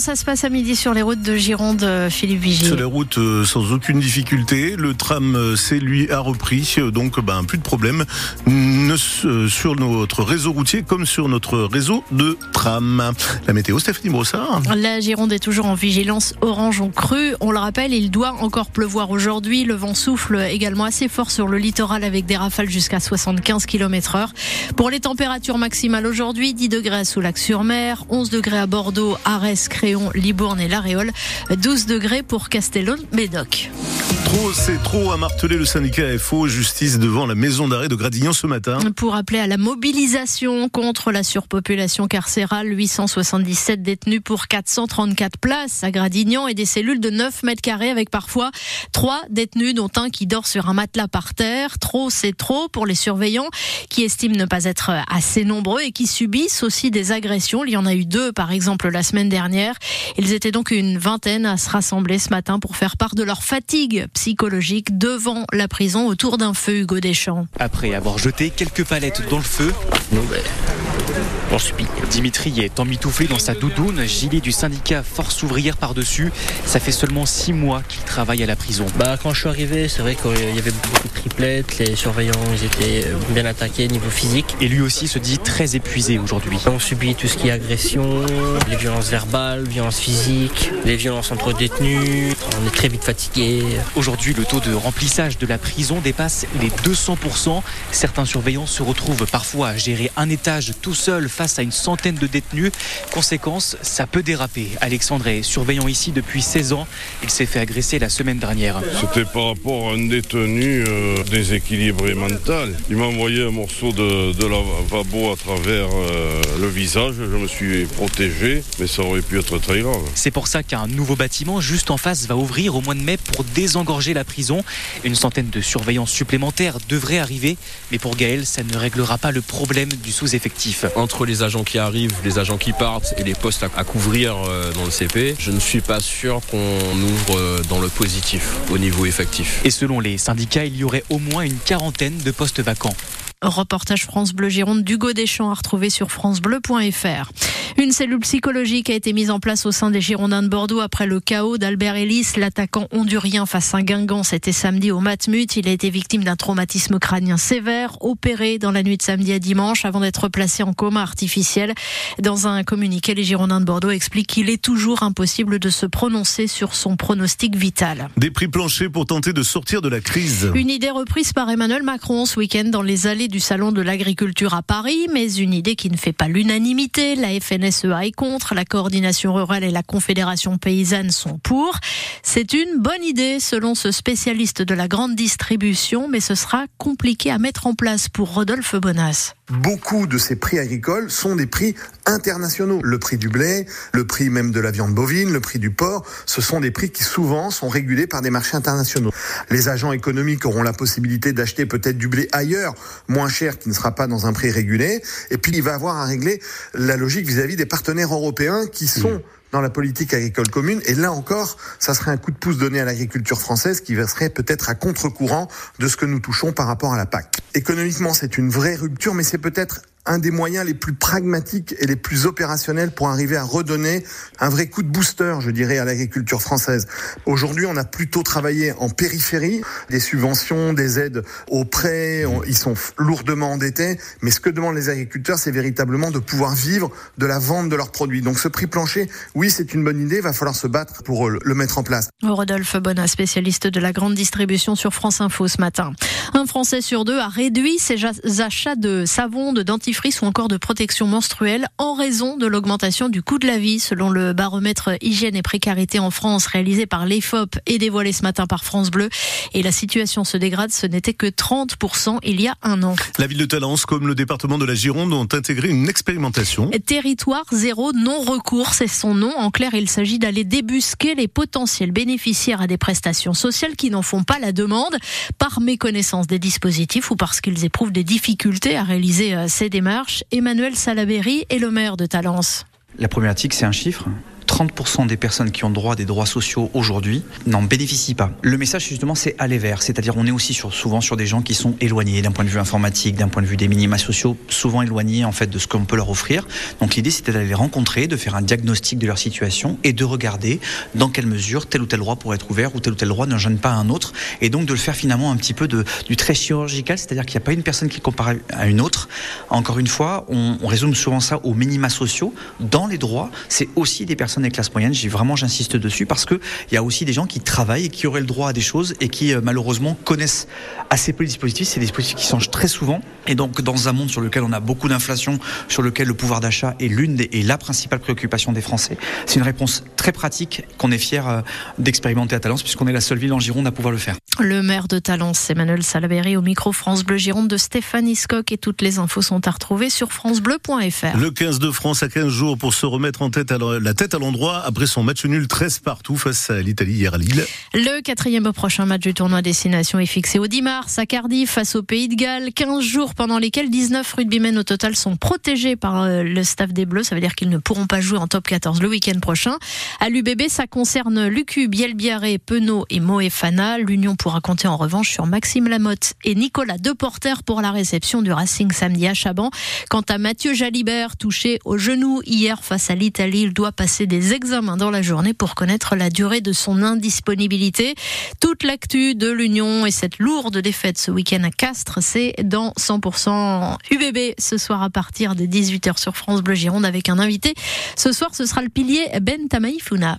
Comment ça se passe à midi sur les routes de Gironde, euh, Philippe Vigier Sur les routes euh, sans aucune difficulté. Le tram, euh, c'est lui, a repris. Donc, ben, plus de problème ne, sur notre réseau routier comme sur notre réseau de tram. La météo, Stéphanie Brossard. La Gironde est toujours en vigilance orange en crue. On le rappelle, il doit encore pleuvoir aujourd'hui. Le vent souffle également assez fort sur le littoral avec des rafales jusqu'à 75 km heure. Pour les températures maximales aujourd'hui, 10 degrés à Soulac-sur-Mer, 11 degrés à Bordeaux, Arès, Créon, Libourne et l'Aréole, 12 degrés pour Castellón-Médoc. Trop, c'est trop, a martelé le syndicat FO Justice devant la maison d'arrêt de Gradignan ce matin. Pour appeler à la mobilisation contre la surpopulation carcérale, 877 détenus pour 434 places à Gradignan et des cellules de 9 mètres carrés avec parfois 3 détenus dont un qui dort sur un matelas par terre. Trop, c'est trop pour les surveillants qui estiment ne pas être assez nombreux et qui subissent aussi des agressions. Il y en a eu deux par exemple la semaine dernière. Ils étaient donc une vingtaine à se rassembler ce matin pour faire part de leur fatigue psychologique devant la prison autour d'un feu Hugo Deschamps. Après avoir jeté quelques palettes dans le feu, on subit. Dimitri est emmitouflé dans sa doudoune, gilet du syndicat Force ouvrière par-dessus. Ça fait seulement six mois qu'il travaille à la prison. Bah, quand je suis arrivé, c'est vrai qu'il y avait beaucoup de triplettes, les surveillants ils étaient bien attaqués niveau physique. Et lui aussi se dit très épuisé aujourd'hui. On subit tout ce qui est agression, les violences verbales, violences physiques, les violences entre détenus. On est très vite fatigué. Aujourd'hui, le taux de remplissage de la prison dépasse les 200%. Certains surveillants se retrouvent parfois à gérer un étage tout seul face à une centaine de détenus. Conséquence, ça peut déraper. Alexandre est surveillant ici depuis 16 ans. Il s'est fait agresser la semaine dernière. C'était par rapport à un détenu euh, déséquilibré mental. Il m'a envoyé un morceau de, de lavabo à travers euh, le visage. Je me suis protégé, mais ça aurait pu être très grave. C'est pour ça qu'un nouveau bâtiment juste en face va ouvrir au mois de mai pour désengorger la prison. Une centaine de surveillants supplémentaires devraient arriver, mais pour Gaël, ça ne réglera pas le problème du sous-effectif. Entre les agents qui arrivent, les agents qui partent et les postes à, couvrir euh, dans le CP, je ne suis pas sûr qu'on ouvre euh, dans le positif au niveau effectif. Et selon les syndicats, il y aurait au moins une quarantaine de postes vacants. Reportage France Bleu Gironde d'Hugo Deschamps à retrouver sur francebleu.fr. Une cellule psychologique a été mise en place au sein des Girondins de Bordeaux après le chaos d'Albert Ellis, l'attaquant hondurien face à Guingamp. C'était samedi au Matmut. Il a été victime d'un traumatisme crânien sévère, opéré dans la nuit de samedi à dimanche avant d'être placé en coma artificiel. Dans un communiqué, les Girondins de Bordeaux expliquent qu'il est toujours impossible de se prononcer sur son pronostic vital. Des prix planchers pour tenter de sortir de la crise. Une idée reprise par Emmanuel Macron ce week-end dans les allées du Salon de l'Agriculture à Paris, mais une idée qui ne fait pas l'unanimité. La FNSEA est contre, la coordination rurale et la Confédération paysanne sont pour. C'est une bonne idée selon ce spécialiste de la grande distribution, mais ce sera compliqué à mettre en place pour Rodolphe Bonas. Beaucoup de ces prix agricoles sont des prix internationaux. Le prix du blé, le prix même de la viande bovine, le prix du porc, ce sont des prix qui souvent sont régulés par des marchés internationaux. Les agents économiques auront la possibilité d'acheter peut-être du blé ailleurs, moins cher, qui ne sera pas dans un prix régulé. Et puis il va avoir à régler la logique vis-à-vis des partenaires européens qui sont dans la politique agricole commune. Et là encore, ça serait un coup de pouce donné à l'agriculture française qui serait peut-être à contre-courant de ce que nous touchons par rapport à la PAC. Économiquement, c'est une vraie rupture, mais c'est peut-être un des moyens les plus pragmatiques et les plus opérationnels pour arriver à redonner un vrai coup de booster, je dirais, à l'agriculture française. Aujourd'hui, on a plutôt travaillé en périphérie, des subventions, des aides aux prêts, ils sont lourdement endettés, mais ce que demandent les agriculteurs, c'est véritablement de pouvoir vivre de la vente de leurs produits. Donc ce prix plancher, oui, c'est une bonne idée, il va falloir se battre pour le mettre en place. Rodolphe Bonnat, spécialiste de la grande distribution sur France Info ce matin. Un Français sur deux a réduit ses achats de savon, de dentifrice dentifrice ou encore de protection menstruelle en raison de l'augmentation du coût de la vie, selon le baromètre hygiène et précarité en France réalisé par l'EFOP et dévoilé ce matin par France Bleu. Et la situation se dégrade, ce n'était que 30% il y a un an. La ville de Talence, comme le département de la Gironde, ont intégré une expérimentation. Territoire zéro non-recours, c'est son nom. En clair, il s'agit d'aller débusquer les potentiels bénéficiaires à des prestations sociales qui n'en font pas la demande par méconnaissance des dispositifs ou parce qu'ils éprouvent des difficultés à réaliser euh, ces démarches. Emmanuel Salaberry est le maire de Talence. La problématique, c'est un chiffre? 30% des personnes qui ont droit à des droits sociaux aujourd'hui n'en bénéficient pas. Le message justement c'est aller vers, c'est-à-dire on est aussi souvent sur des gens qui sont éloignés d'un point de vue informatique, d'un point de vue des minima sociaux, souvent éloignés en fait de ce qu'on peut leur offrir. Donc l'idée c'était d'aller les rencontrer, de faire un diagnostic de leur situation et de regarder dans quelle mesure tel ou tel droit pourrait être ouvert ou tel ou tel droit ne gêne pas un autre et donc de le faire finalement un petit peu du très chirurgical, c'est-à-dire qu'il n'y a pas une personne qui compare à une autre. Encore une fois, on, on résume souvent ça aux minima sociaux. Dans les droits, c'est aussi des personnes des classes moyennes. J'ai vraiment, j'insiste dessus parce que il y a aussi des gens qui travaillent et qui auraient le droit à des choses et qui euh, malheureusement connaissent assez peu les dispositifs. C'est des dispositifs qui changent très souvent et donc dans un monde sur lequel on a beaucoup d'inflation, sur lequel le pouvoir d'achat est l'une des, et la principale préoccupation des Français, c'est une réponse très pratique qu'on est fier euh, d'expérimenter à Talence puisqu'on est la seule ville en Gironde à pouvoir le faire. Le maire de Talence, Emmanuel Salaberry, au micro France Bleu Gironde de Stéphanie Scott et toutes les infos sont à retrouver sur francebleu.fr. Le 15 de France a 15 jours pour se remettre en tête à la tête à l'endroit après son match nul 13 partout face à l'Italie hier à Lille. Le quatrième prochain match du tournoi destination est fixé au 10 mars à Cardiff face au Pays de Galles. 15 jours pendant lesquels 19 rugbymen au total sont protégés par euh, le staff des Bleus. Ça veut dire qu'ils ne pourront pas jouer en top 14 le week-end prochain. À l'UBB, ça concerne Lucu, Bielbiaré, Penaud et Moefana. L'Union pourra compter en revanche sur Maxime Lamotte et Nicolas Deporter pour la réception du Racing samedi à Chaban. Quant à Mathieu Jalibert, touché au genou hier face à l'Italie, il doit passer des examens dans la journée pour connaître la durée de son indisponibilité. Toute l'actu de l'Union et cette lourde défaite ce week-end à Castres, c'est dans 100% UBB ce soir à partir de 18h sur France Bleu Gironde avec un invité. Ce soir, ce sera le pilier Ben Tamaïfouna.